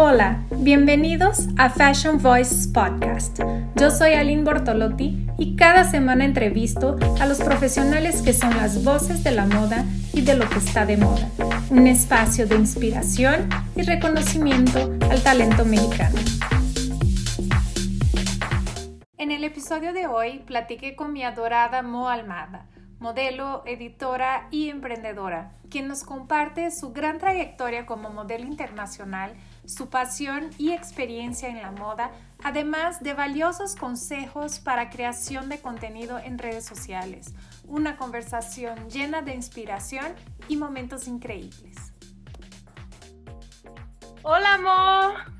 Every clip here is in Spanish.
Hola, bienvenidos a Fashion Voices Podcast. Yo soy Aline Bortolotti y cada semana entrevisto a los profesionales que son las voces de la moda y de lo que está de moda. Un espacio de inspiración y reconocimiento al talento mexicano. En el episodio de hoy platiqué con mi adorada Mo Almada modelo, editora y emprendedora, quien nos comparte su gran trayectoria como modelo internacional, su pasión y experiencia en la moda, además de valiosos consejos para creación de contenido en redes sociales. Una conversación llena de inspiración y momentos increíbles. Hola, Mo.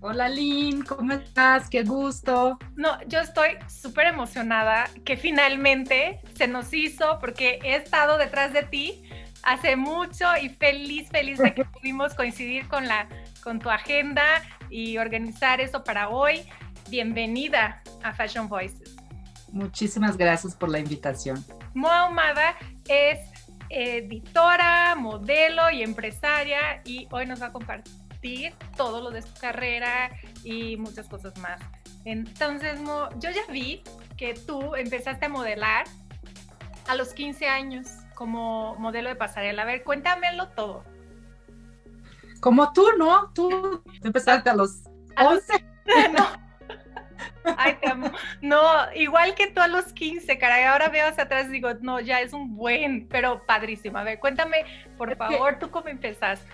Hola Lynn, ¿cómo estás? Qué gusto. No, yo estoy súper emocionada que finalmente se nos hizo porque he estado detrás de ti hace mucho y feliz, feliz de que pudimos coincidir con, la, con tu agenda y organizar eso para hoy. Bienvenida a Fashion Voices. Muchísimas gracias por la invitación. Moa Humada es editora, modelo y empresaria y hoy nos va a compartir todo lo de su carrera y muchas cosas más. Entonces, yo ya vi que tú empezaste a modelar a los 15 años como modelo de pasarela. A ver, cuéntamelo todo. Como tú, ¿no? Tú empezaste a los 11. no. Ay, te amo. No, igual que tú a los 15, caray. Ahora veo hacia atrás y digo, no, ya es un buen, pero padrísimo. A ver, cuéntame, por favor, tú cómo empezaste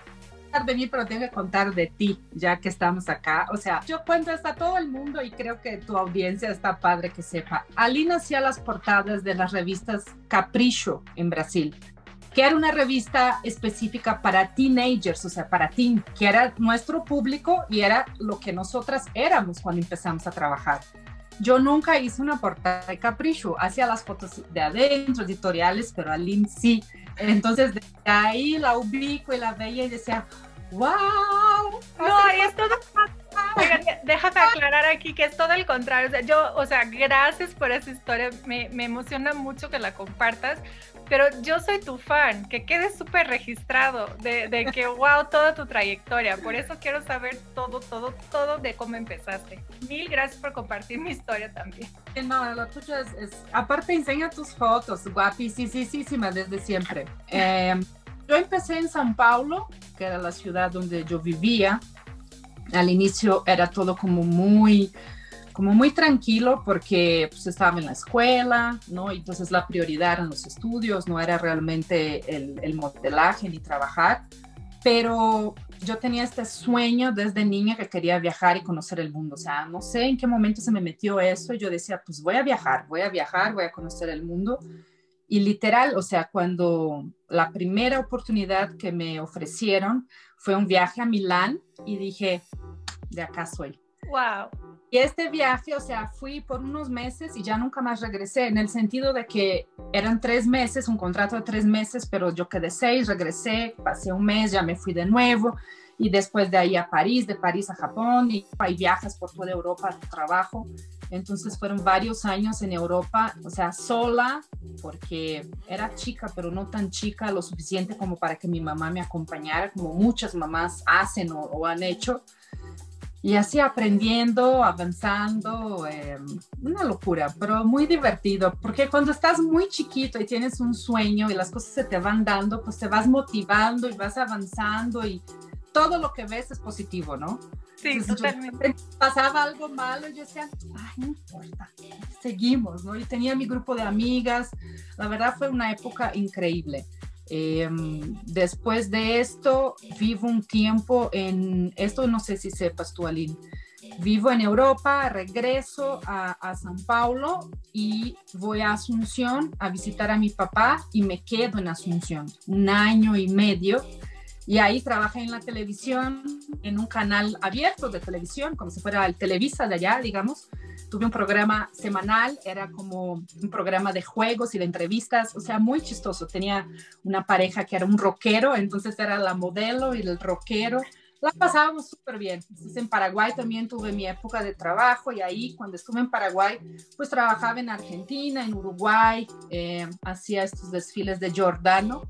de mí, pero tengo que contar de ti, ya que estamos acá. O sea, yo cuento esto a todo el mundo y creo que tu audiencia está padre que sepa. Ali hacía las portadas de las revistas Capricho en Brasil, que era una revista específica para teenagers, o sea, para teen, que era nuestro público y era lo que nosotras éramos cuando empezamos a trabajar. Yo nunca hice una portada de Capricho, hacía las fotos de adentro, editoriales, pero Aline sí. Entonces, de ahí la ubico y la veía y decía, ¡Wow! No, es todo. déjame aclarar aquí que es todo el contrario. O sea, yo, o sea, gracias por esa historia. Me, me emociona mucho que la compartas. Pero yo soy tu fan, que quede súper registrado de, que, wow, toda tu trayectoria. Por eso quiero saber todo, todo, todo de cómo empezaste. Mil gracias por compartir mi historia también. No, lo tuyo es, aparte enseña tus fotos, guapísimas desde siempre. Eh, yo empecé en São Paulo, que era la ciudad donde yo vivía. Al inicio era todo como muy, como muy tranquilo porque pues, estaba en la escuela, ¿no? Entonces la prioridad eran los estudios, no era realmente el, el modelaje ni trabajar. Pero yo tenía este sueño desde niña que quería viajar y conocer el mundo. O sea, no sé en qué momento se me metió eso. Y yo decía, pues voy a viajar, voy a viajar, voy a conocer el mundo. Y literal, o sea, cuando la primera oportunidad que me ofrecieron fue un viaje a Milán y dije, de acá soy. Wow. Y este viaje, o sea, fui por unos meses y ya nunca más regresé, en el sentido de que eran tres meses, un contrato de tres meses, pero yo quedé seis, regresé, pasé un mes, ya me fui de nuevo y después de ahí a París, de París a Japón y hay viajes por toda Europa a trabajo. Entonces fueron varios años en Europa, o sea, sola, porque era chica, pero no tan chica lo suficiente como para que mi mamá me acompañara, como muchas mamás hacen o, han hecho. Y así aprendiendo, avanzando, em, una locura, pero muy divertido, porque cuando estás muy chiquito y tienes un sueño y las cosas se te van dando, pues te vas motivando y vas avanzando y todo lo que ves es positivo, ¿no? Sí, totalmente. pasaba algo malo y yo decía, ay, no importa, seguimos, ¿no? Y tenía mi grupo de amigas, la verdad fue una época increíble. Em, después de esto, vivo un tiempo en, esto no sé si sepas tú, Aline, vivo en Europa, regreso a, a San Paulo y voy a Asunción a visitar a mi papá y me quedo en Asunción un año y medio y ahí trabajé en la televisión, en un canal abierto de televisión, como si fuera el Televisa de allá, digamos. Tuve un programa semanal, era como un programa de juegos y de entrevistas, o sea, muy chistoso. Tenía una pareja que era un rockero, entonces era la modelo y el rockero. La pasábamos súper bien. Entonces, en Paraguay también tuve mi época de trabajo y ahí cuando estuve en Paraguay, pues trabajaba en Argentina, en Uruguay, eh, hacía estos desfiles de Giordano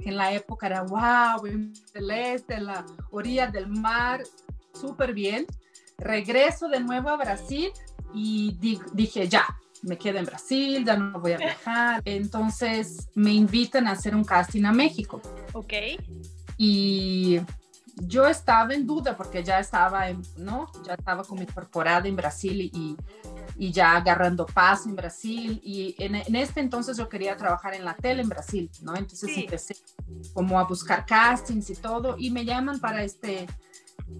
que en la época era wow, en celeste, en la orilla del mar. súper bien. Regreso de nuevo a Brasil y dije, ya, me quedo en Brasil, ya no voy a viajar. Entonces me invitan a hacer un casting a México. Ok. Y yo estaba en duda porque ya estaba, en, ¿no? Ya estaba como incorporada en Brasil y, y ya agarrando paso en Brasil. Y en, en, este entonces yo quería trabajar en la tele en Brasil, ¿no? Entonces sí. empecé como a buscar castings y todo y me llaman para este,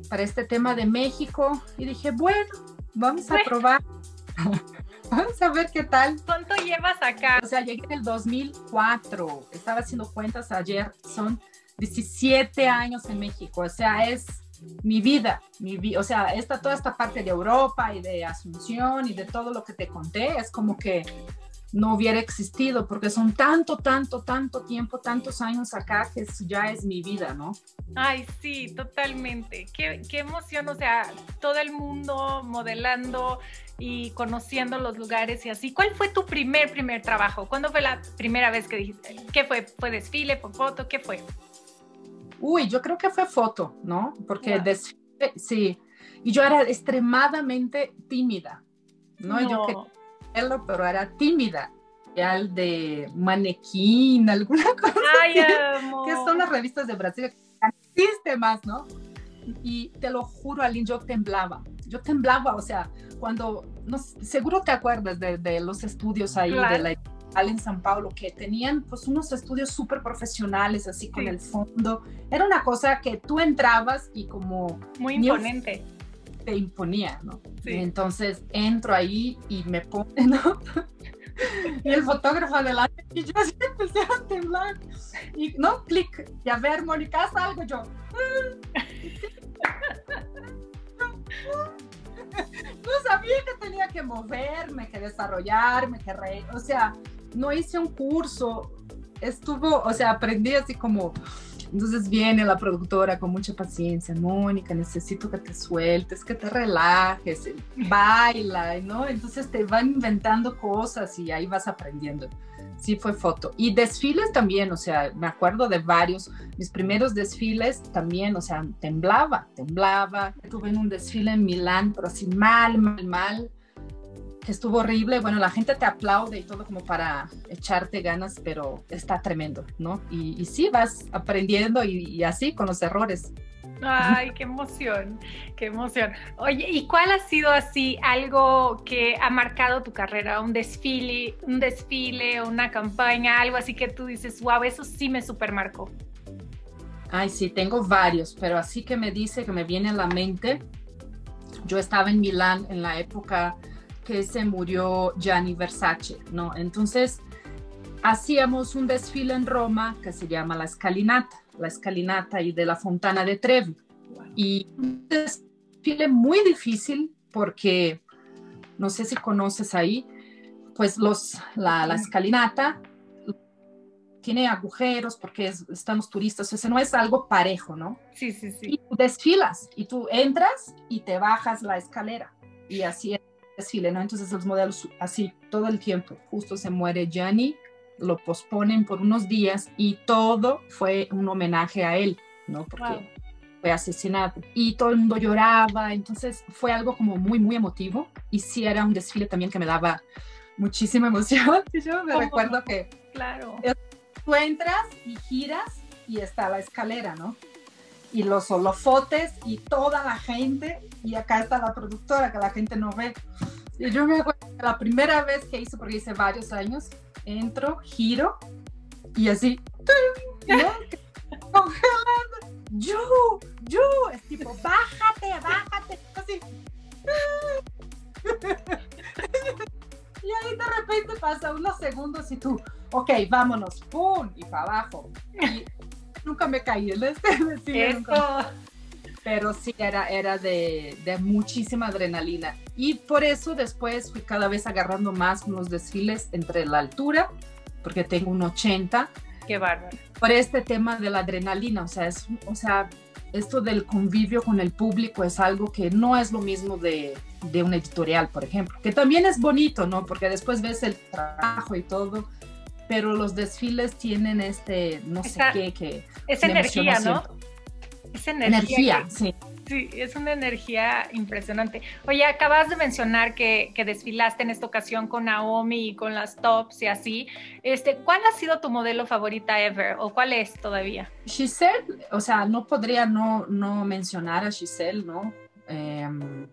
para este tema de México y dije, bueno, vamos a probar. Vamos a ver qué tal. ¿Cuánto llevas acá? O sea, llegué en el 2004. Estaba haciendo cuentas ayer. Son 17 años en México. O sea, es mi vida, mi vi o sea, esta, toda esta parte de Europa y de Asunción y de todo lo que te conté, es como que no hubiera existido, porque son tanto, tanto, tanto tiempo, tantos años acá que ya es mi vida, ¿no? Ay, sí, totalmente. Qué, qué emoción, o sea, todo el mundo modelando y conociendo los lugares y así. ¿Cuál fue tu primer, primer trabajo? ¿Cuándo fue la primera vez que dijiste? ¿Qué fue? ¿Fue desfile, fue foto? ¿Qué fue? Uy, yo creo que fue foto, ¿no? Porque wow. desfile, sí. Y yo era extremadamente tímida, ¿no? no. Yo quería hacerlo, pero era tímida. Al de manequín, alguna cosa. Ay, que, que son las revistas de Brasil. Existe más, ¿no? Y te lo juro, Aline, yo temblaba. Yo temblaba, o sea, cuando, no, seguro te acuerdas de, de los estudios ahí claro. de la en San Paulo que tenían pues unos estudios súper profesionales así con Sí. el fondo. Era una cosa que tú entrabas y como Muy imponente. Te imponía, ¿no? Sí. Y entonces entro ahí y me pone, ¿no? y el fotógrafo adelante y yo así empecé a temblar. Y no, clic, y a ver, Mónica, haz algo yo. No sabía que tenía que moverme, que desarrollarme, que reír. O sea, no hice un curso. Estuvo, o sea, aprendí así como. Entonces viene la productora con mucha paciencia, Mónica, necesito que te sueltes, que te relajes, baila, ¿no? Entonces te van inventando cosas y ahí vas aprendiendo. Sí, fue foto. Y desfiles también, o sea, me acuerdo de varios, mis primeros desfiles también, o sea, temblaba, temblaba. Tuve un desfile en Milán, pero así mal, mal, mal, estuvo horrible. Bueno, la gente te aplaude y todo como para echarte ganas, pero está tremendo, ¿no? Y, y sí, vas aprendiendo y, y así con los errores. Ay, qué emoción, qué emoción. Oye, ¿y cuál ha sido así algo que ha marcado tu carrera? Un desfile, un desfile, una campaña, algo así que tú dices, wow, eso sí me supermarcó. Ay, sí, tengo varios, pero así que me dice que me viene a la mente. Yo estaba en Milán en la época que se murió Gianni Versace, ¿no? Entonces hacíamos un desfile en Roma que se llama la escalinata, la escalinata y de la Fontana de Trevi. Y un desfile muy difícil porque, no sé si conoces ahí, pues los, la, la escalinata tiene agujeros porque es, están los turistas, o sea, no es algo parejo, ¿no? Sí, sí, sí. Y tú desfilas y tú entras y te bajas la escalera y así es desfile, ¿no? Entonces los modelos así todo el tiempo, justo se muere Gianni, lo posponen por unos días y todo fue un homenaje a él, ¿no? Porque Wow. fue asesinado y todo el mundo lloraba, entonces fue algo como muy, muy emotivo y sí era un desfile también que me daba muchísima emoción. Yo me recuerdo que Claro. tú entras y giras y está la escalera, ¿no? Y los holofotes y toda la gente, y acá está la productora que la gente no ve. Y yo me acuerdo que la primera vez que hice, porque hice varios años, entro, giro y así, congelando. Yo, yo, es tipo, bájate, bájate, así. Y ahí de repente pasa unos segundos y tú, ok, vámonos, ¡pum! Y para abajo. Y nunca me caí en este nunca- Eso. pero sí era, era de, de muchísima adrenalina. Y por eso después fui cada vez agarrando más unos desfiles entre la altura, porque tengo un 80, Qué bárbaro. por este tema de la adrenalina, o sea, es, o sea, esto del convivio con el público es algo que no es lo mismo de, de un editorial, por ejemplo, que también es bonito, ¿no? Porque después ves el trabajo y todo, pero los desfiles tienen este, no sé qué, que... Me energía, ¿no? Esa energía. Energía, que- sí. Sí, es una energía impresionante. Oye, acabas de mencionar que, que, desfilaste en esta ocasión con Naomi y con las tops y así. Este, ¿Cuál ha sido tu modelo favorita ever o cuál es todavía? Giselle, o sea, no podría no, no mencionar a Giselle, ¿no? Em,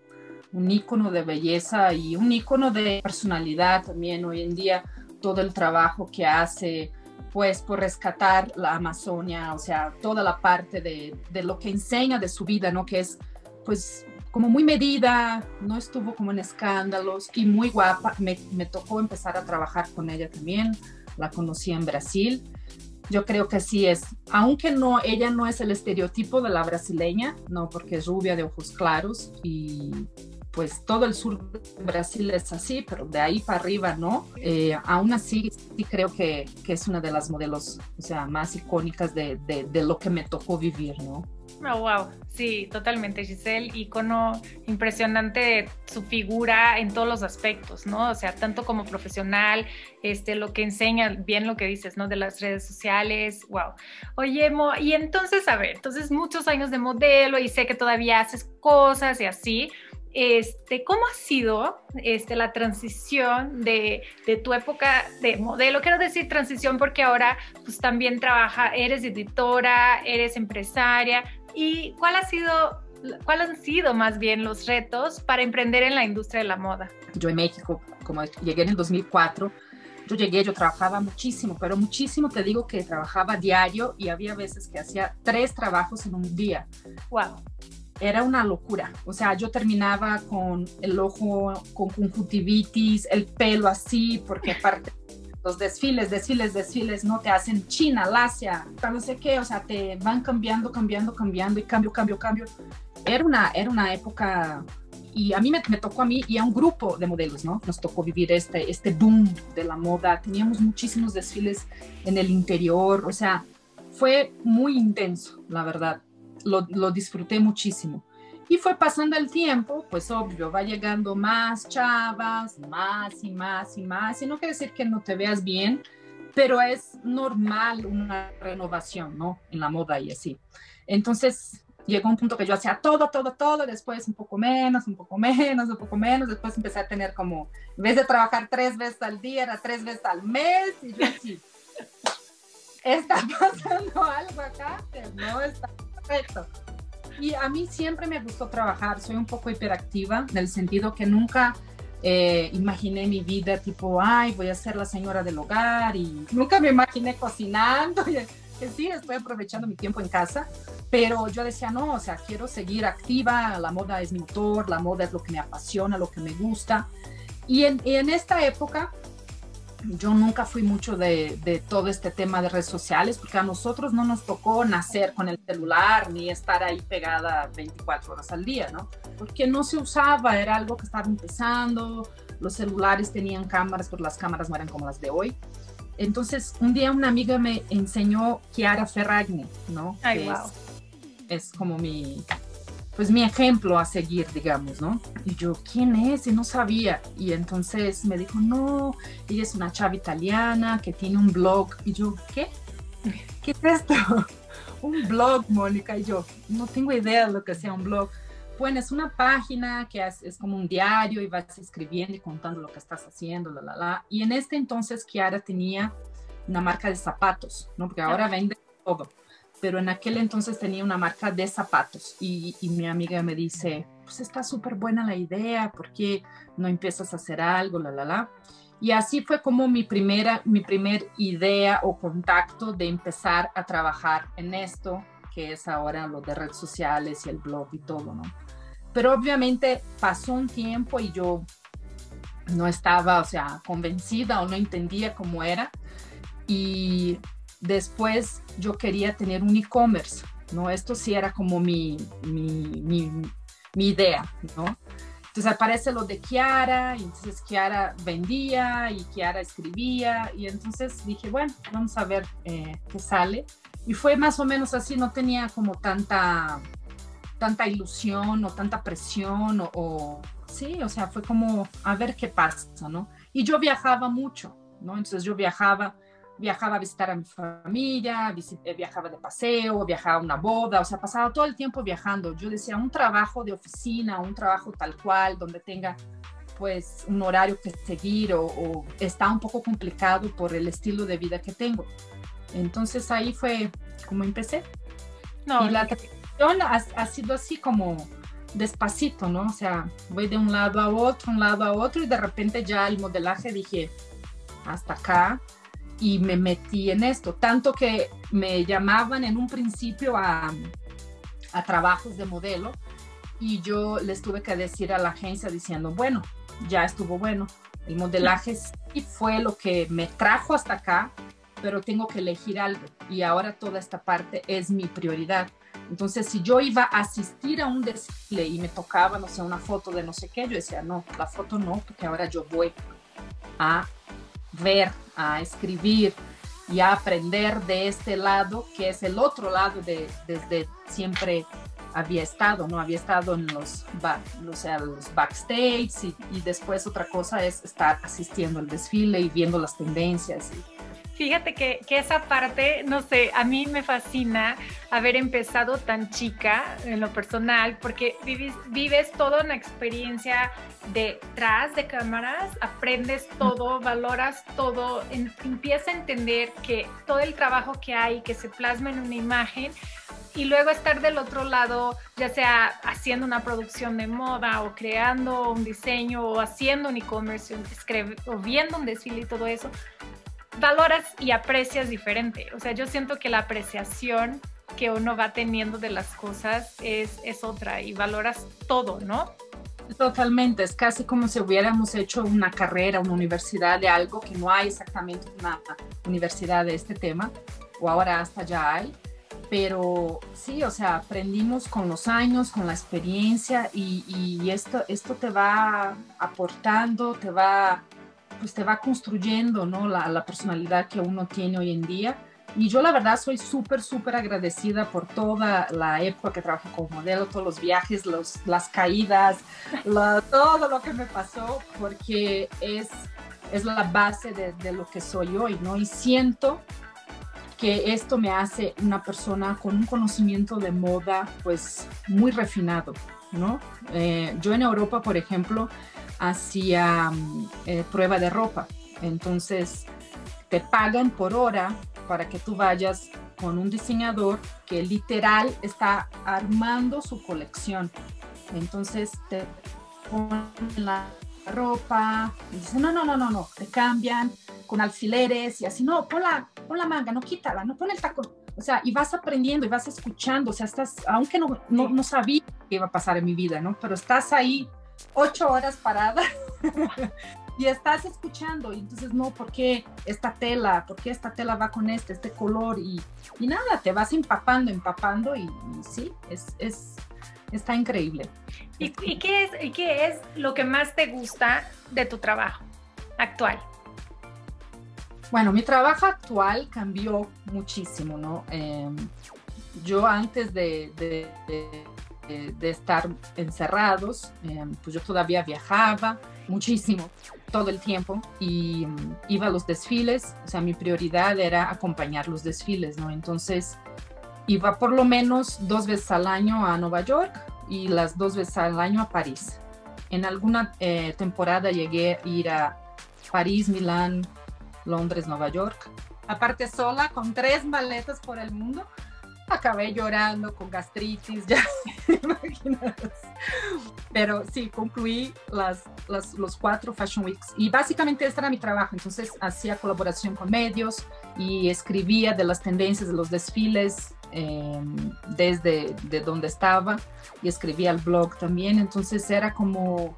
un ícono de belleza y un ícono de personalidad también hoy en día, todo el trabajo que hace pues por rescatar la Amazonia, o sea, toda la parte de, de, lo que enseña de su vida, ¿no? Que es pues como muy medida, no estuvo como en escándalos y muy guapa. Me, me tocó empezar a trabajar con ella también, la conocí en Brasil. Yo creo que sí es, aunque no, ella no es el estereotipo de la brasileña, no, porque es rubia de ojos claros y pues todo el sur de Brasil es así, pero de ahí para arriba no. Eh, aún así, sí creo que, que, es una de las modelos, o sea, más icónicas de, de, lo que me tocó vivir, ¿no? Oh, wow, sí, totalmente, Giselle, icono impresionante su figura en todos los aspectos, ¿no? O sea, tanto como profesional, este, lo que enseña, bien lo que dices, ¿no? De las redes sociales, wow. Oye, Mo, y entonces, a ver, entonces muchos años de modelo y sé que todavía haces cosas y así, este, ¿cómo ha sido este, la transición de, de, tu época de modelo? Quiero decir transición porque ahora pues también trabaja, eres editora, eres empresaria. ¿Y cuál ha sido, cuál han sido más bien los retos para emprender en la industria de la moda? Yo en México, como llegué en el 2004, yo llegué, yo trabajaba muchísimo, pero muchísimo te digo que trabajaba diario y había veces que hacía tres trabajos en un día. Wow era una locura. O sea, yo terminaba con el ojo con conjuntivitis, el pelo así, porque aparte los desfiles, desfiles, desfiles, no te hacen China, Lacia, no sé qué, o sea, te van cambiando, cambiando, cambiando y cambio, cambio, cambio. Era una, era una época y a mí me, me, tocó a mí y a un grupo de modelos, ¿no? Nos tocó vivir este, este boom de la moda. Teníamos muchísimos desfiles en el interior, o sea, fue muy intenso, la verdad lo, disfruté muchísimo. Y fue pasando el tiempo, pues obvio, va llegando más chavas, más y más y más. Y no quiere decir que no te veas bien, pero es normal una renovación, ¿no? En la moda y así. Entonces llegó un punto que yo hacía todo, todo, todo, después un poco menos, un poco menos, un poco menos, después empecé a tener como, en vez de trabajar tres veces al día, era tres veces al mes, y yo así, está pasando algo acá no está Perfecto. Y a mí siempre me gustó trabajar, soy un poco hiperactiva en el sentido que nunca eh, imaginé mi vida tipo, ay, voy a ser la señora del hogar y nunca me imaginé cocinando. Que sí, estoy aprovechando mi tiempo en casa, pero yo decía, no, o sea, quiero seguir activa, la moda es mi motor, la moda es lo que me apasiona, lo que me gusta. Y en, y en esta época yo nunca fui mucho de, de, todo este tema de redes sociales, porque a nosotros no nos tocó nacer con el celular ni estar ahí pegada 24 horas al día, ¿no? Porque no se usaba, era algo que estaba empezando, los celulares tenían cámaras, pero las cámaras no eran como las de hoy. Entonces, un día una amiga me enseñó Chiara Ferragni, ¿no? Ay, wow. es, es como mi, pues mi ejemplo a seguir, digamos, ¿no? Y yo, ¿quién es? Y no sabía. Y entonces me dijo, no, ella es una chava italiana que tiene un blog. Y yo, ¿qué? ¿Qué es esto? un blog, Mónica. Y yo, no tengo idea de lo que sea un blog. Bueno, es una página que es, es, como un diario y vas escribiendo y contando lo que estás haciendo, la, la, la. Y en este entonces Kiara tenía una marca de zapatos, ¿no? Porque ahora vende todo pero en aquel entonces tenía una marca de zapatos y, y mi amiga me dice, pues está súper buena la idea, ¿por qué no empiezas a hacer algo? La, la, la. Y así fue como mi primera, mi primer idea o contacto de empezar a trabajar en esto, que es ahora lo de redes sociales y el blog y todo, ¿no? Pero obviamente pasó un tiempo y yo no estaba, o sea, convencida o no entendía cómo era. Y Después yo quería tener un e-commerce, ¿no? Esto sí era como mi, mi, mi, idea, ¿no? Entonces aparece lo de Kiara, y entonces Kiara vendía y Kiara escribía, y entonces dije, bueno, vamos a ver eh, qué sale. Y fue más o menos así, no tenía como tanta, tanta ilusión o tanta presión, o, o sí, o sea, fue como a ver qué pasa, ¿no? Y yo viajaba mucho, ¿no? Entonces yo viajaba viajaba a visitar a mi familia, eh, viajaba de paseo, viajaba a una boda, o sea, pasaba todo el tiempo viajando. Yo decía, un trabajo de oficina, un trabajo tal cual, donde tenga pues un horario que seguir o, está un poco complicado por el estilo de vida que tengo. Entonces ahí fue como empecé. No, y la transición ha, ha, sido así como despacito, ¿no? O sea, voy de un lado a otro, un lado a otro y de repente ya el modelaje dije, hasta acá y me metí en esto, tanto que me llamaban en un principio a, a trabajos de modelo y yo les tuve que decir a la agencia diciendo, bueno, ya estuvo bueno, el modelaje sí fue lo que me trajo hasta acá, pero tengo que elegir algo y ahora toda esta parte es mi prioridad. Entonces, si yo iba a asistir a un desfile y me tocaba, no sé, una foto de no sé qué, yo decía, no, la foto no, porque ahora yo voy a ver, a escribir y a aprender de este lado, que es el otro lado de desde siempre había estado, ¿no? Había estado en los, o sea, los backstage y, después otra cosa es estar asistiendo al desfile y viendo las tendencias. Fíjate que, que, esa parte, no sé, a mí me fascina haber empezado tan chica en lo personal, porque vives, vives toda una experiencia detrás de cámaras, aprendes todo, valoras todo, empieza a entender que todo el trabajo que hay, que se plasma en una imagen, y luego estar del otro lado, ya sea haciendo una producción de moda o creando un diseño o haciendo un e-commerce o viendo un desfile y todo eso, valoras y aprecias diferente. O sea, yo siento que la apreciación que uno va teniendo de las cosas es, es otra y valoras todo, ¿no? Totalmente, es casi como si hubiéramos hecho una carrera, una universidad de algo que no hay exactamente una universidad de este tema, o ahora hasta ya hay, pero sí, o sea, aprendimos con los años, con la experiencia y, y esto, esto te va aportando, te va pues te va construyendo, ¿no? La, la, personalidad que uno tiene hoy en día. Y yo la verdad soy súper, súper agradecida por toda la época que trabajé como modelo, todos los viajes, los, las caídas, todo lo que me pasó, porque es, es la base de, de, lo que soy hoy, ¿no? Y siento que esto me hace una persona con un conocimiento de moda, pues muy refinado, ¿no? Eh, yo en Europa, por ejemplo, hacía eh, prueba de ropa. Entonces, te pagan por hora para que tú vayas con un diseñador que literal está armando su colección. Entonces, te ponen la ropa y dicen, no, no, no, no, no, te cambian con alfileres y así, no, pon la, pon la manga, no quítala, no pon el tacón. O sea, y vas aprendiendo y vas escuchando, o sea, estás, aunque no, no, no sabía qué iba a pasar en mi vida, ¿no? Pero estás ahí ocho horas parada y estás escuchando y entonces no, ¿por qué esta tela? ¿Por qué esta tela va con este, este color? Y, y nada, te vas empapando, empapando y, sí, es, es, está increíble. ¿Y, ¿Y, qué es, ¿Y qué es lo que más te gusta de tu trabajo actual? Bueno, mi trabajo actual cambió muchísimo, ¿no? Eh, yo antes de, de, de de, estar encerrados, eh, pues yo todavía viajaba muchísimo, todo el tiempo, y um, iba a los desfiles, o sea, mi prioridad era acompañar los desfiles, ¿no? Entonces, iba por lo menos dos veces al año a Nueva York y las dos veces al año a París. En alguna eh, temporada llegué a ir a París, Milán, Londres, Nueva York, aparte sola, con tres maletas por el mundo acabé llorando con gastritis, ya imaginas. Pero sí, concluí las, los cuatro Fashion Weeks y básicamente este era mi trabajo. Entonces hacía colaboración con medios y escribía de las tendencias de los desfiles eh, desde de donde estaba y escribía el blog también. Entonces era como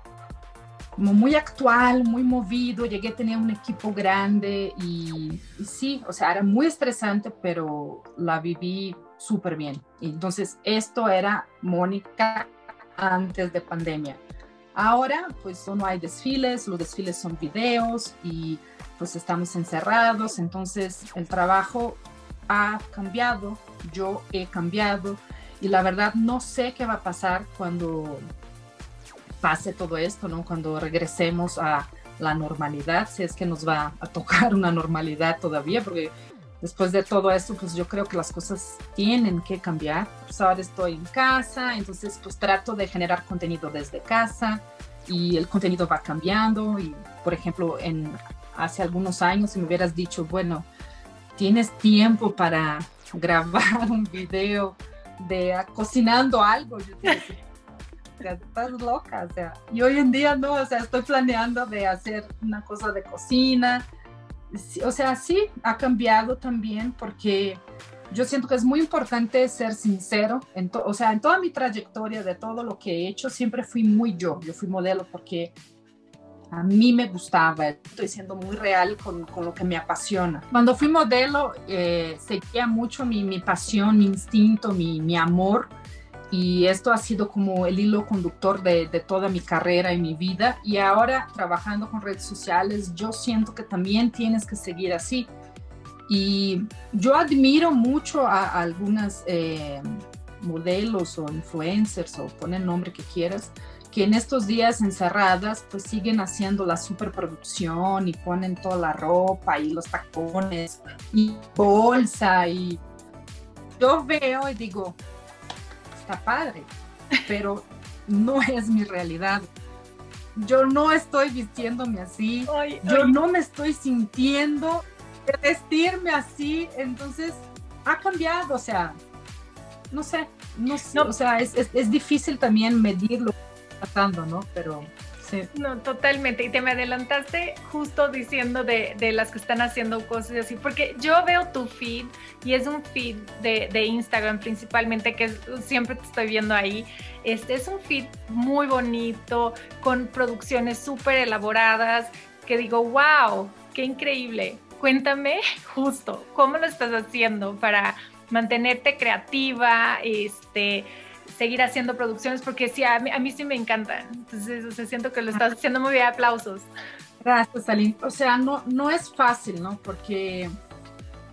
como muy actual, muy movido, llegué a tener un equipo grande y, sí, o sea, era muy estresante, pero la viví súper bien. Entonces, esto era Mónica antes de pandemia. Ahora, pues no hay desfiles, los desfiles son videos y pues estamos encerrados, entonces el trabajo ha cambiado, yo he cambiado y la verdad no sé qué va a pasar cuando pase todo esto, ¿no? Cuando regresemos a la normalidad, si es que nos va a tocar una normalidad todavía, porque después de todo esto, pues yo creo que las cosas tienen que cambiar. Pues ahora estoy en casa, entonces pues trato de generar contenido desde casa y el contenido va cambiando y, por ejemplo, en hace algunos años si me hubieras dicho, bueno, tienes tiempo para grabar un video de cocinando algo, yo te decía, estás loca, o sea, y hoy en día no, o sea, estoy planeando de hacer una cosa de cocina, o sea, sí, ha cambiado también porque yo siento que es muy importante ser sincero, en o sea, en toda mi trayectoria de todo lo que he hecho, siempre fui muy yo, yo fui modelo porque a mí me gustaba, estoy siendo muy real con, con lo que me apasiona. Cuando fui modelo, eh, seguía mucho mi, mi, pasión, mi instinto, mi, mi amor y esto ha sido como el hilo conductor de, toda mi carrera y mi vida. Y ahora trabajando con redes sociales, yo siento que también tienes que seguir así. Y yo admiro mucho a, a algunas eh, modelos o influencers o pon el nombre que quieras, que en estos días encerradas pues siguen haciendo la superproducción y ponen toda la ropa y los tacones y bolsa y yo veo y digo, está padre, pero no es mi realidad. Yo no estoy vistiéndome así, ay, yo ay. no me estoy sintiendo de vestirme así, entonces ha cambiado, o sea, no sé, no sé, no. o sea, es, es, es, difícil también medir lo que está pasando, ¿no? Pero No, totalmente, y te me adelantaste justo diciendo de, de, las que están haciendo cosas así, porque yo veo tu feed y es un feed de, de Instagram principalmente, que siempre te estoy viendo ahí, este es un feed muy bonito, con producciones súper elaboradas, que digo, wow, qué increíble. Cuéntame justo, ¿cómo lo estás haciendo para mantenerte creativa, este, seguir haciendo producciones? Porque sí, a mí, a mí sí me encantan. Entonces, o sea, siento que lo estás haciendo muy bien. Aplausos. Gracias, Aline. O sea, no, no es fácil, ¿no? Porque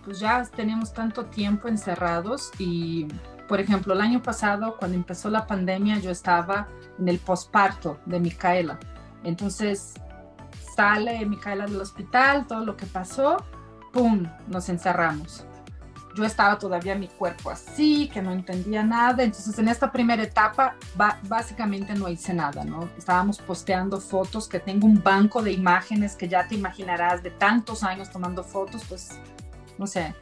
pues ya tenemos tanto tiempo encerrados y, por ejemplo, el año pasado, cuando empezó la pandemia, yo estaba en el posparto de Micaela. Entonces, sale Micaela del hospital, todo lo que pasó, ¡pum! Nos encerramos. Yo estaba todavía mi cuerpo así, que no entendía nada. Entonces, en esta primera etapa, básicamente no hice nada, ¿no? Estábamos posteando fotos, que tengo un banco de imágenes que ya te imaginarás de tantos años tomando fotos, pues, no sé,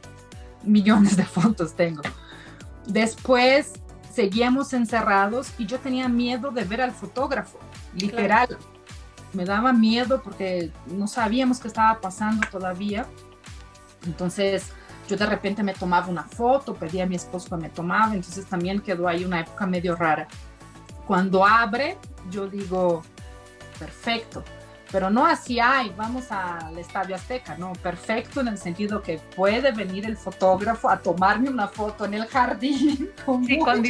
millones de fotos tengo. Después seguíamos encerrados y yo tenía miedo de ver al fotógrafo, literal. Claro me daba miedo porque no sabíamos qué estaba pasando todavía. Entonces yo de repente me tomaba una foto, pedía a mi esposo que me tomaba, entonces también quedó ahí una época medio rara. Cuando abre, yo digo, perfecto, pero no así, ay, vamos al Estadio Azteca, no, perfecto en el sentido que puede venir el fotógrafo a tomarme una foto en el jardín con, sí, con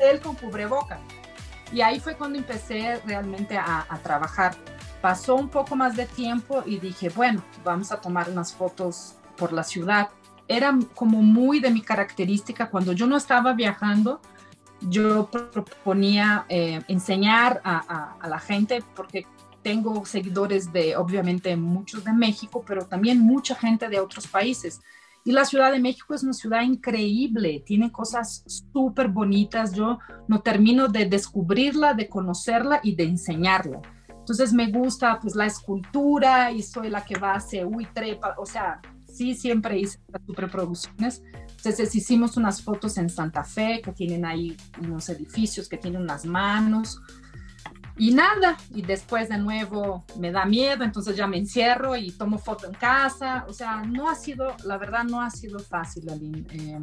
él con cubreboca. Y ahí fue cuando empecé realmente a, a, trabajar. Pasó un poco más de tiempo y dije, bueno, vamos a tomar unas fotos por la ciudad. Era como muy de mi característica. Cuando yo no estaba viajando, yo proponía eh, enseñar a, a, a la gente, porque tengo seguidores de, obviamente, muchos de México, pero también mucha gente de otros países. Y la Ciudad de México es una ciudad increíble, tiene cosas súper bonitas. Yo no termino de descubrirla, de conocerla y de enseñarla. Entonces me gusta pues la escultura y soy la que va a Seúl y trepa, o sea, sí, siempre hice superproducciones. Entonces hicimos unas fotos en Santa Fe que tienen ahí unos edificios que tienen unas manos, y nada, y después de nuevo me da miedo, entonces ya me encierro y tomo foto en casa. O sea, no ha sido, la verdad, no ha sido fácil, Aline. Eh,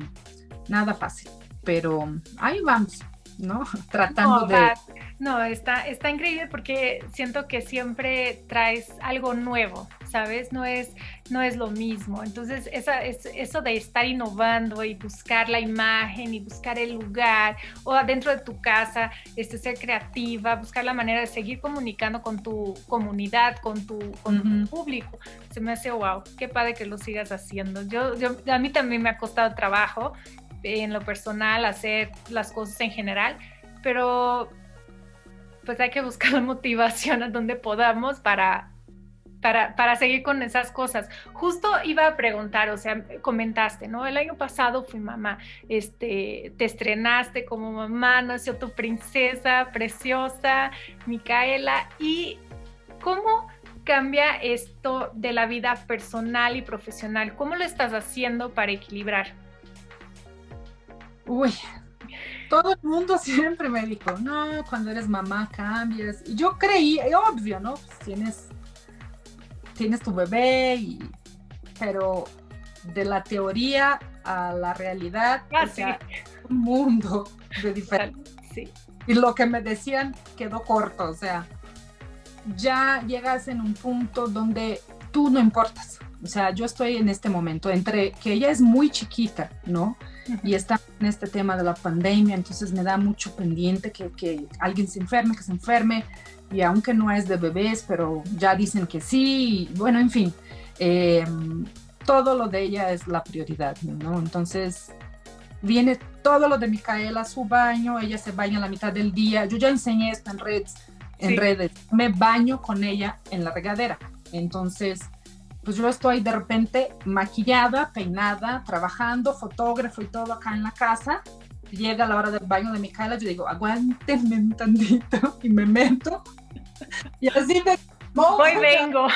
nada fácil, pero ahí vamos, ¿no? Tratando no, de... No, está, está increíble porque siento que siempre traes algo nuevo, ¿sabes? No es, no es lo mismo. Entonces, esa, es, eso de estar innovando y buscar la imagen y buscar el lugar o adentro de tu casa, este, ser creativa, buscar la manera de seguir comunicando con tu comunidad, con tu, con tu público, se me hace wow, qué padre que lo sigas haciendo. Yo, yo, a mí también me ha costado trabajo en lo personal hacer las cosas en general, pero pues hay que buscar la motivación a donde podamos para para, para, seguir con esas cosas. Justo iba a preguntar, o sea, comentaste, ¿no? El año pasado fui mamá, este, te estrenaste como mamá, nació tu princesa preciosa, Micaela, y ¿cómo cambia esto de la vida personal y profesional? ¿Cómo lo estás haciendo para equilibrar? Uy, todo el mundo siempre me dijo, no, cuando eres mamá cambias. Y yo creí, obvio, ¿no? Pues tienes, tienes tu bebé, y, pero de la teoría a la realidad, ah, un mundo de diferencia. Y lo que me decían quedó corto, o sea, ya llegas en un punto donde tú no importas. O sea, yo estoy en este momento entre que ella es muy chiquita, ¿no? Y está en este tema de la pandemia, entonces me da mucho pendiente que, que, alguien se enferme, que se enferme, y aunque no es de bebés, pero ya dicen que sí, y bueno, en fin, eh, todo lo de ella es la prioridad, ¿no? Entonces viene todo lo de Micaela, su baño, ella se baña la mitad del día, yo ya enseñé esto en redes, en redes, me baño con ella en la regadera, entonces pues yo estoy de repente maquillada, peinada, trabajando, fotógrafo y todo acá en la casa. Llega la hora del baño de Micaela, yo digo, aguántenme un tantito y me meto. Y así me... Hoy vengo.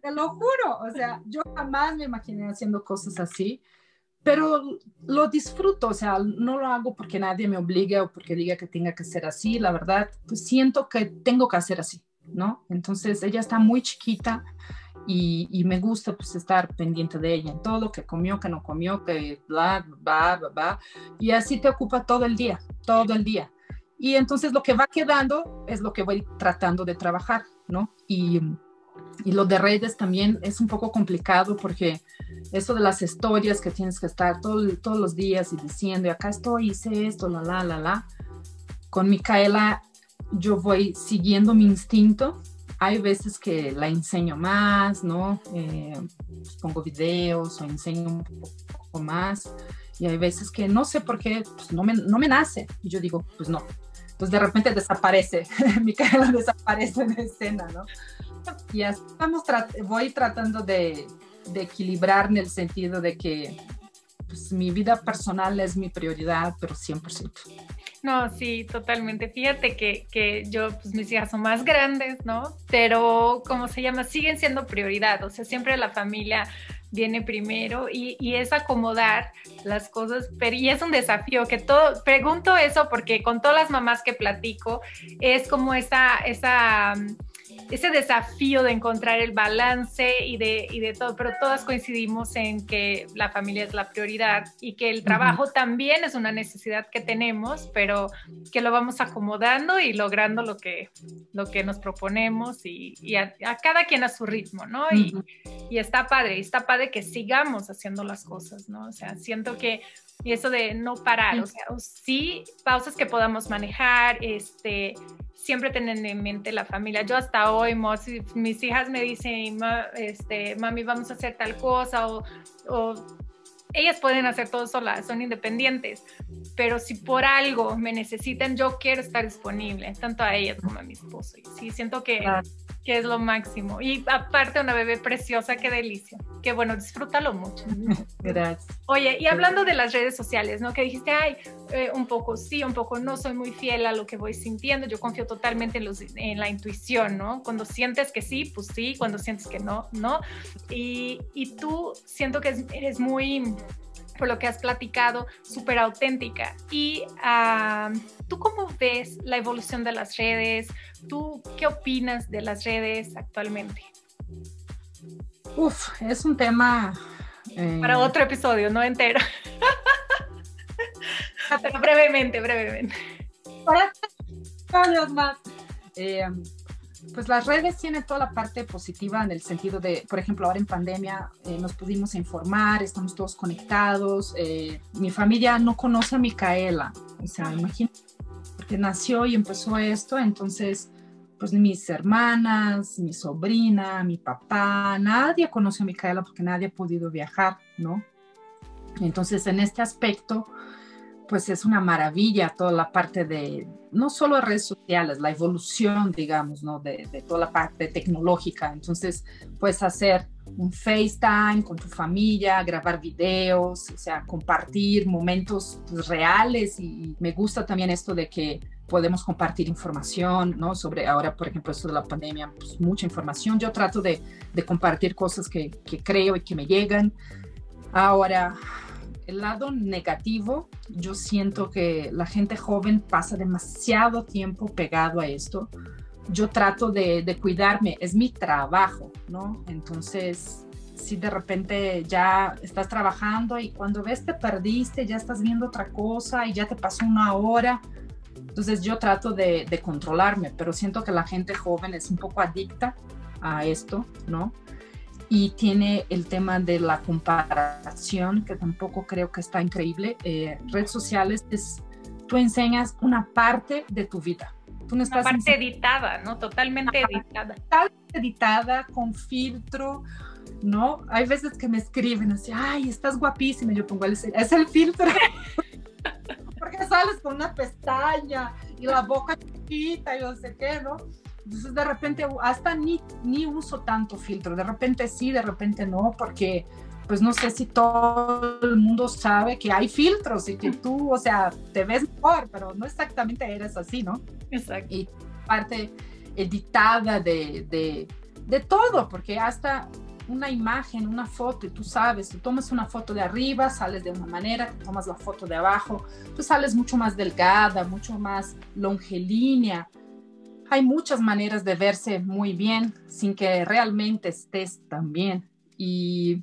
Te lo juro, o sea, yo jamás me imaginé haciendo cosas así, pero lo disfruto, o sea, no lo hago porque nadie me obligue o porque diga que tenga que ser así, la verdad, pues siento que tengo que hacer así, ¿no? Entonces, ella está muy chiquita, y, me gusta pues estar pendiente de ella en todo, lo que comió, que no comió, que bla, bla, bla, bla, y así te ocupa todo el día, todo el día. Y entonces lo que va quedando es lo que voy tratando de trabajar, ¿no? Y, y lo de redes también es un poco complicado porque eso de las historias que tienes que estar todo, todos los días y diciendo, acá estoy, hice esto, la, la, la, la. Con Micaela yo voy siguiendo mi instinto hay veces que la enseño más, ¿no? Eh, pongo videos o enseño un poco más. Y hay veces que no sé por qué, pues no me, no me nace. Y yo digo, pues no. Entonces de repente desaparece, Micaela desaparece de escena, ¿no? Y así vamos voy tratando de, de equilibrar en el sentido de que pues, mi vida personal es mi prioridad, pero 100%. No, sí, totalmente. Fíjate que, que, yo, pues mis hijas son más grandes, ¿no? Pero, ¿cómo se llama? Siguen siendo prioridad. O sea, siempre la familia viene primero y, y, es acomodar las cosas, pero y es un desafío que todo, pregunto eso porque con todas las mamás que platico, es como esa, esa ese desafío de encontrar el balance y de, y de todo, pero todas coincidimos en que la familia es la prioridad y que el trabajo también es una necesidad que tenemos, pero que lo vamos acomodando y logrando lo que, lo que nos proponemos y, y a, cada quien a su ritmo, ¿no? Y, y está padre, y está padre que sigamos haciendo las cosas, ¿no? O sea, siento que y eso de no parar, o sea, sí, pausas que podamos manejar, este, siempre tener en mente la familia. Yo hasta hoy, mis hijas me dicen, este, mami, vamos a hacer tal cosa, o, o ellas pueden hacer todo solas, son independientes, pero si por algo me necesitan, yo quiero estar disponible, tanto a ellas como a mi esposo. Y sí, siento que que es lo máximo. Y aparte una bebé preciosa, qué delicia. Qué bueno, disfrútalo mucho. Gracias. Oye, y hablando de las redes sociales, ¿no? Que dijiste, ay, eh, un poco sí, un poco no, soy muy fiel a lo que voy sintiendo, yo confío totalmente en, los, en la intuición, ¿no? Cuando sientes que sí, pues sí, cuando sientes que no, no. Y, y tú siento que eres muy por lo que has platicado, súper auténtica. ¿Y ah, tú cómo ves la evolución de las redes? ¿Tú qué opinas de las redes actualmente? Uf, es un tema... Eh, Para otro episodio, no entero. Pero brevemente, brevemente. Para años más. Eh, pues las redes tienen toda la parte positiva en el sentido de, por ejemplo, ahora en pandemia eh, nos pudimos informar, estamos todos conectados. Eh, mi familia no conoce a Micaela, o sea, imagínate, porque nació y empezó esto, entonces, pues mis hermanas, mi sobrina, mi papá, nadie conoce a Micaela porque nadie ha podido viajar, ¿no? Entonces, en este aspecto, pues es una maravilla toda la parte de, no solo redes sociales, la evolución, digamos, ¿no? De, de, toda la parte tecnológica. Entonces, puedes hacer un FaceTime con tu familia, grabar videos, o sea, compartir momentos pues, reales y, me gusta también esto de que podemos compartir información, ¿no? Sobre ahora, por ejemplo, esto de la pandemia, pues mucha información. Yo trato de, de compartir cosas que, que creo y que me llegan. Ahora, el lado negativo, yo siento que la gente joven pasa demasiado tiempo pegado a esto. Yo trato de, cuidarme, es mi trabajo, ¿no? Entonces, si de repente ya estás trabajando y cuando ves te perdiste, ya estás viendo otra cosa y ya te pasó una hora. Entonces yo trato de controlarme, pero siento que la gente joven es un poco adicta a esto, ¿no? Y tiene el tema de la comparación, que tampoco creo que está increíble. Eh, redes sociales es, tú enseñas una parte de tu vida. Tú no estás una parte editada, ¿no? Totalmente editada. Totalmente editada, con filtro, ¿no? Hay veces que me escriben así, ay, estás guapísima. Yo pongo, es el filtro. Porque sales con una pestaña y la boca chiquita y no sé qué, ¿no? Entonces de repente hasta ni, ni uso tanto filtro, de repente sí, de repente no, porque pues no sé si todo el mundo sabe que hay filtros y que tú, o sea, te ves mejor, pero no exactamente eres así, ¿no? Exacto. Y parte editada de, de, de todo, porque hasta una imagen, una foto, y tú sabes, tú tomas una foto de arriba, sales de una manera, te tomas la foto de abajo, tú sales mucho más delgada, mucho más longilínea, hay muchas maneras de verse muy bien sin que realmente estés tan bien. Y,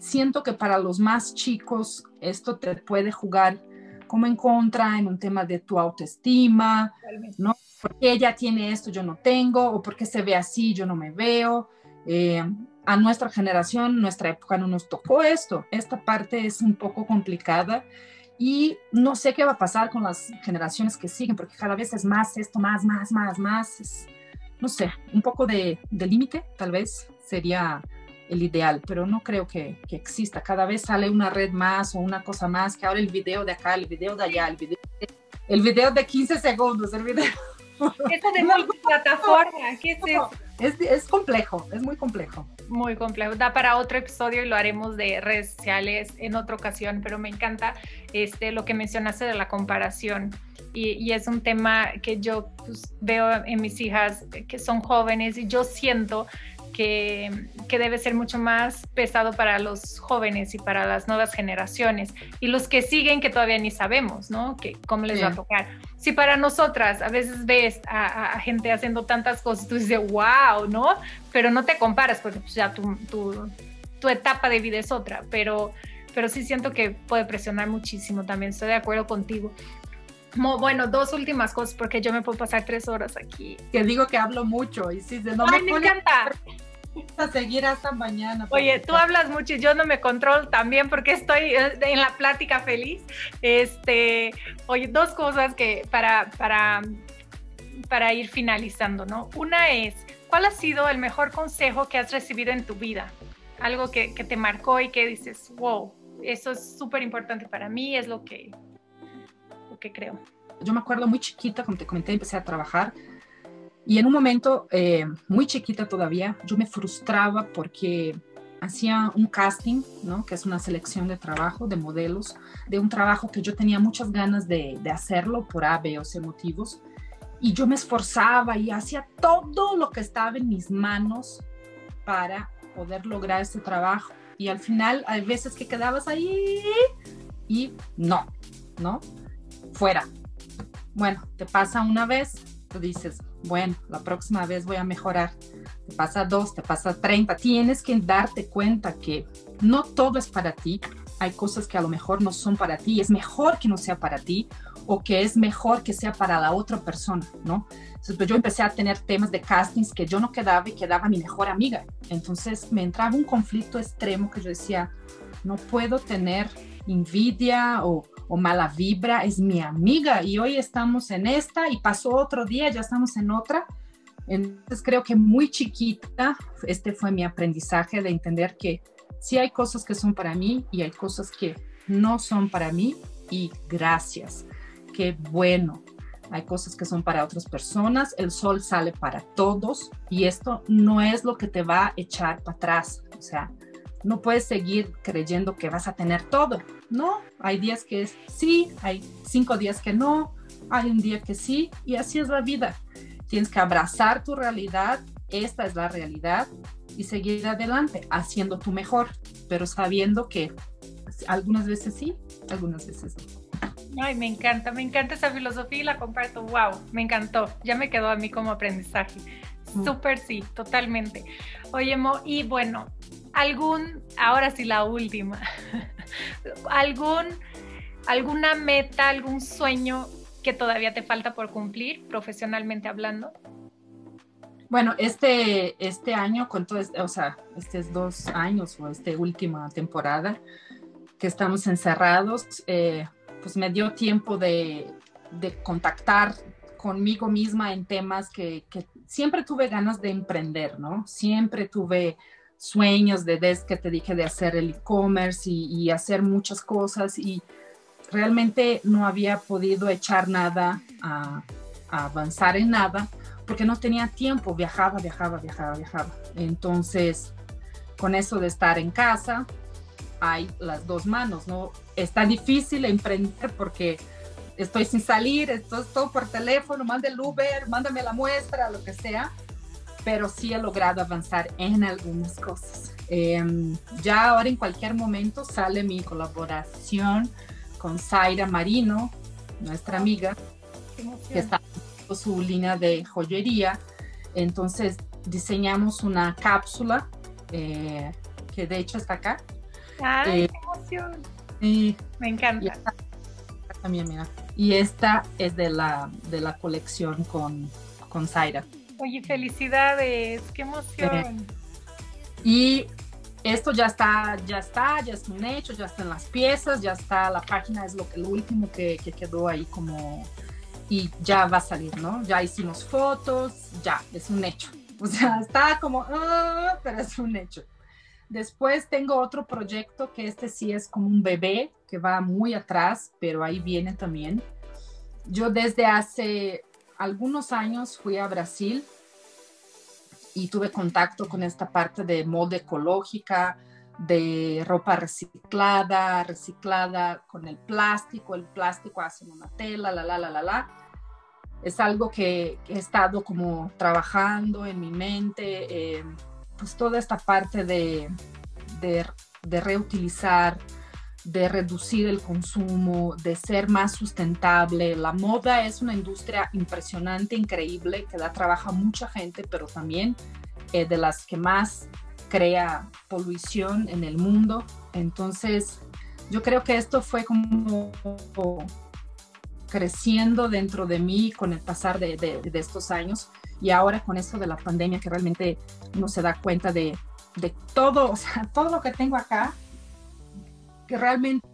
siento que para los más chicos esto te puede jugar como en contra en un tema de tu autoestima, ¿no? Porque ella tiene esto, yo no tengo, o porque se ve así, yo no me veo. Eh, a nuestra generación, nuestra época no nos tocó esto. Esta parte es un poco complicada y no sé qué va a pasar con las generaciones que siguen, porque cada vez es más esto, más, más, más, más. no sé, un poco de, límite, tal vez sería el ideal, pero no creo que, que, exista. Cada vez sale una red más o una cosa más, que ahora el video de acá, el video de allá, el video de, el video de 15 segundos, el video... Eso de multiplataforma, ¿qué es eso? Es, es complejo, es muy complejo muy complejo. Da para otro episodio y lo haremos de redes sociales en otra ocasión, pero me encanta este, lo que mencionaste de la comparación. Y, es un tema que yo pues, veo en mis hijas que son jóvenes y yo siento que, que, debe ser mucho más pesado para los jóvenes y para las nuevas generaciones y los que siguen que todavía ni sabemos, ¿no? Que cómo les va a tocar. Si para nosotras a veces ves a, gente haciendo tantas cosas, tú dices, wow, ¿no? Pero no te comparas porque pues, ya tu, tu, tu, etapa de vida es otra, pero, pero sí siento que puede presionar muchísimo también, estoy de acuerdo contigo. Bueno, dos últimas cosas porque yo me puedo pasar tres horas aquí. Que digo que hablo mucho y sí, no Ay, me, me encanta. A seguir hasta mañana. Oye, tú hablas mucho y yo no me controlo también porque estoy eh, en la plática feliz. Este, oye, dos cosas que para, para, para ir finalizando, ¿no? Una es, ¿cuál ha sido el mejor consejo que has recibido en tu vida? Algo que, que te marcó y que dices, wow, eso es súper importante para mí, es lo que, lo que creo. Yo me acuerdo muy chiquita, como te comenté, empecé a trabajar y en un momento, eh, muy chiquita todavía, yo me frustraba porque hacía un casting, ¿no? que es una selección de trabajo, de modelos, de un trabajo que yo tenía muchas ganas de, de hacerlo por A, B o C motivos. Y yo me esforzaba y hacía todo lo que estaba en mis manos para poder lograr ese trabajo. Y al final hay veces que quedabas ahí y no, ¿no? Fuera. Bueno, te pasa una vez, tú dices, bueno, la próxima vez voy a mejorar. Te pasa dos, te pasa treinta. Tienes que darte cuenta que no todo es para ti. Hay cosas que a lo mejor no son para ti. Es mejor que no sea para ti o que es mejor que sea para la otra persona, ¿no? Entonces, pues yo empecé a tener temas de castings que yo no quedaba y quedaba mi mejor amiga. Entonces me entraba un conflicto extremo que yo decía, no puedo tener envidia o o mala vibra, es mi amiga y hoy estamos en esta y pasó otro día, ya estamos en otra. Entonces creo que muy chiquita, este fue mi aprendizaje de entender que sí hay cosas que son para mí y hay cosas que no son para mí y gracias. Qué bueno. Hay cosas que son para otras personas, el sol sale para todos y esto no es lo que te va a echar para atrás. O sea, no puedes seguir creyendo que vas a tener todo. No, hay días que sí, hay cinco días que no, hay un día que sí y así es la vida. Tienes que abrazar tu realidad, esta es la realidad y seguir adelante haciendo tu mejor, pero sabiendo que algunas veces sí, algunas veces no. Ay, me encanta, me encanta esa filosofía y la comparto. Wow, me encantó. Ya me quedó a mí como aprendizaje. Mm. Súper sí, totalmente. Oye, Mo, y bueno, algún, ahora sí la última, algún, alguna meta, algún sueño que todavía te falta por cumplir profesionalmente hablando? Bueno, este, este año, con todo, o sea, estos dos años o esta última temporada que estamos encerrados, eh, pues me dio tiempo de, de, contactar conmigo misma en temas que, que, siempre tuve ganas de emprender, ¿no? Siempre tuve sueños de, desde que te dije, de hacer el e-commerce y, y hacer muchas cosas y realmente no había podido echar nada a, avanzar en nada porque no tenía tiempo, viajaba, viajaba, viajaba, viajaba. Entonces, con eso de estar en casa, hay las dos manos, ¿no? Está difícil emprender porque estoy sin salir, esto es todo por teléfono, manda el Uber, mándame la muestra, lo que sea, pero sí he logrado avanzar en algunas cosas. Em, ya ahora en cualquier momento sale mi colaboración con Zaira Marino, nuestra amiga, que está en su línea de joyería. Entonces diseñamos una cápsula eh, que de hecho está acá. ¡Ay, eh, qué emoción! Y, Me encanta. Y también, mira. Y esta es de la, de la colección con, con Zaira. Oye, felicidades, qué emoción. y esto ya está, ya está, ya es un hecho, ya están las piezas, ya está, la página es lo, que, lo último que, que quedó ahí como, y ya va a salir, ¿no? Ya hicimos fotos, ya, es un hecho. O sea, está como, ah, pero es un hecho. Después tengo otro proyecto que este sí es como un bebé que va muy atrás, pero ahí viene también. Yo desde hace algunos años fui a Brasil y tuve contacto con esta parte de moda ecológica, de ropa reciclada, reciclada con el plástico, el plástico hace una tela, la, la, la, la, la. Es algo que, he estado como trabajando en mi mente, eh, pues toda esta parte de, de, de reutilizar, de reducir el consumo, de ser más sustentable. La moda es una industria impresionante, increíble, que da trabajo a mucha gente, pero también eh, de las que más crea polución en el mundo. Entonces, yo creo que esto fue como creciendo dentro de mí con el pasar de, estos años y ahora con esto de la pandemia que realmente uno se da cuenta de, de todo, todo lo que tengo acá realmente,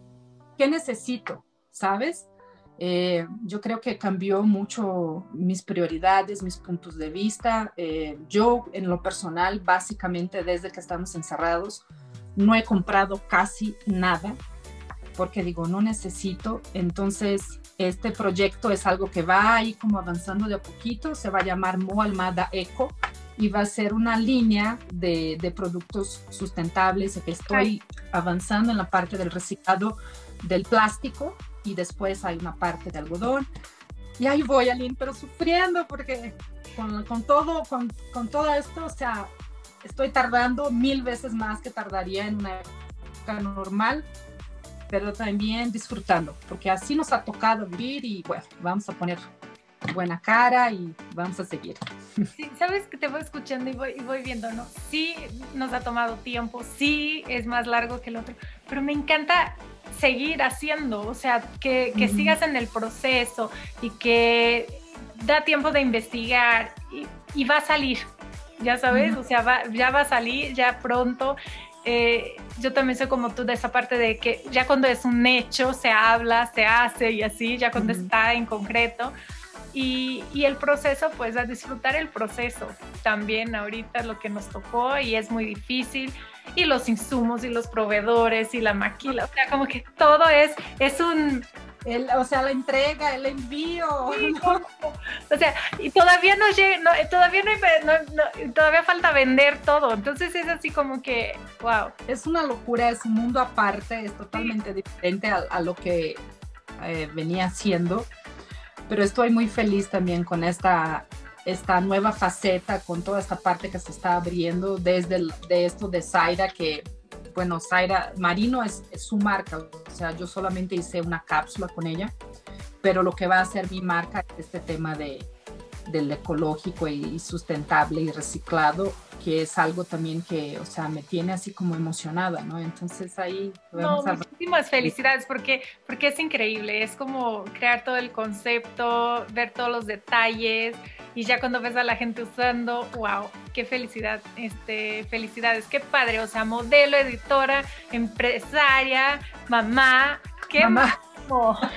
¿qué necesito? ¿Sabes? Eh, yo creo que cambió mucho mis prioridades, mis puntos de vista. Eh, yo en lo personal, básicamente desde que estamos encerrados, no he comprado casi nada porque digo, no necesito. Entonces, este proyecto es algo que va ahí como avanzando de a poquito. Se va a llamar Mo Almada Eco y va a ser una línea de, de productos sustentables que estoy avanzando en la parte del reciclado del plástico y después hay una parte de algodón. Y ahí voy, Aline, pero sufriendo porque con, con todo, con, con, todo esto, o sea, estoy tardando mil veces más que tardaría en una época normal, pero también disfrutando, porque así nos ha tocado vivir y bueno, vamos a poner buena cara y vamos a seguir. Sí, sabes que te voy escuchando y voy, y voy viendo, ¿no? Sí, nos ha tomado tiempo, sí, es más largo que el otro, pero me encanta seguir haciendo, o sea, que, que sigas en el proceso y que da tiempo de investigar y, y va a salir, ya sabes, o sea, va, ya va a salir, ya pronto. Eh, yo también soy como tú de esa parte de que ya cuando es un hecho se habla, se hace y así, ya cuando está en concreto. Y, y, el proceso, pues a disfrutar el proceso también ahorita lo que nos tocó y es muy difícil. y los insumos y los proveedores y la maquila, o sea, como que todo es, es un... El, o sea, la entrega, el envío. O sea, y todavía no llega, no, todavía no, todavía falta vender todo. Entonces es así como que, wow. Es una locura, es un mundo aparte, es totalmente diferente a, lo que eh, venía haciendo. Pero estoy muy feliz también con esta esta nueva faceta con toda esta parte que se está abriendo desde de esto de Zaira, que, bueno, Zaira Marino es, su marca, o sea, yo solamente hice una cápsula con ella, pero lo que va a ser mi marca es este tema de, del ecológico y sustentable y reciclado, que es algo también que, o sea, me tiene así como emocionada, ¿no? Entonces ahí... No, muchísimas felicidades porque, porque es increíble, es como crear todo el concepto, ver todos los detalles y ya cuando ves a la gente usando, wow, qué felicidad, este, felicidades, qué padre, o sea, modelo, editora, empresaria, mamá, qué mamá.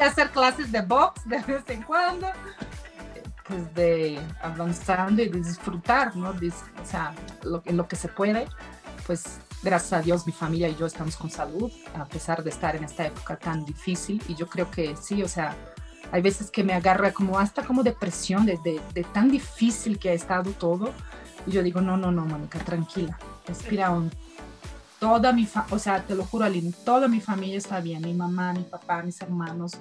hacer clases de box de vez en cuando, pues de avanzando y de disfrutar, ¿no? o sea, lo, en lo que se puede, pues gracias a Dios mi familia y yo estamos con salud, a pesar de estar en esta época tan difícil. Y yo creo que sí, o sea, hay veces que me agarra como hasta como depresión de, de, tan difícil que ha estado todo. Y yo digo, no, no, no, Mónica, tranquila, respira hondo toda mi, o sea, te lo juro, Aline, toda mi familia está bien, mi mamá, mi papá, mis hermanos,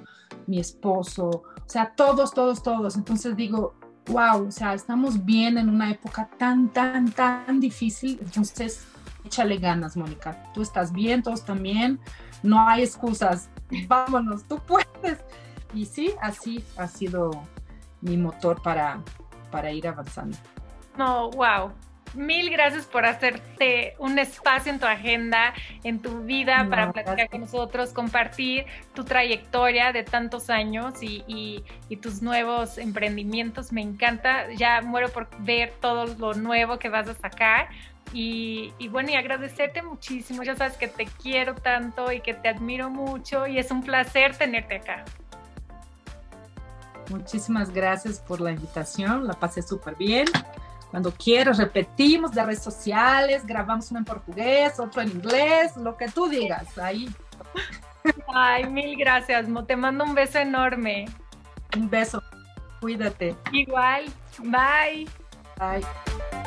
mi esposo, o sea, todos, todos, todos. Entonces digo, wow, o sea, estamos bien en una época tan, tan, tan difícil. Entonces, échale ganas, Mónica. Tú estás bien, todos también. No hay excusas. Vámonos, tú puedes. Y sí, así ha sido mi motor para, para ir avanzando. No, wow mil gracias por hacerte un espacio en tu agenda, en tu vida, para platicar con nosotros, compartir tu trayectoria de tantos años y, tus nuevos emprendimientos. Me encanta, ya muero por ver todo lo nuevo que vas a sacar. Y, y, bueno, y agradecerte muchísimo. Ya sabes que te quiero tanto y que te admiro mucho y es un placer tenerte acá. Muchísimas gracias por la invitación, la pasé súper bien. Cuando quieras, repetimos de redes sociales, grabamos uno en portugués, otro en inglés, lo que tú digas, ahí. Ay, mil gracias, Mo. Te mando un beso enorme. Un beso. Cuídate. Igual. Bye. Bye.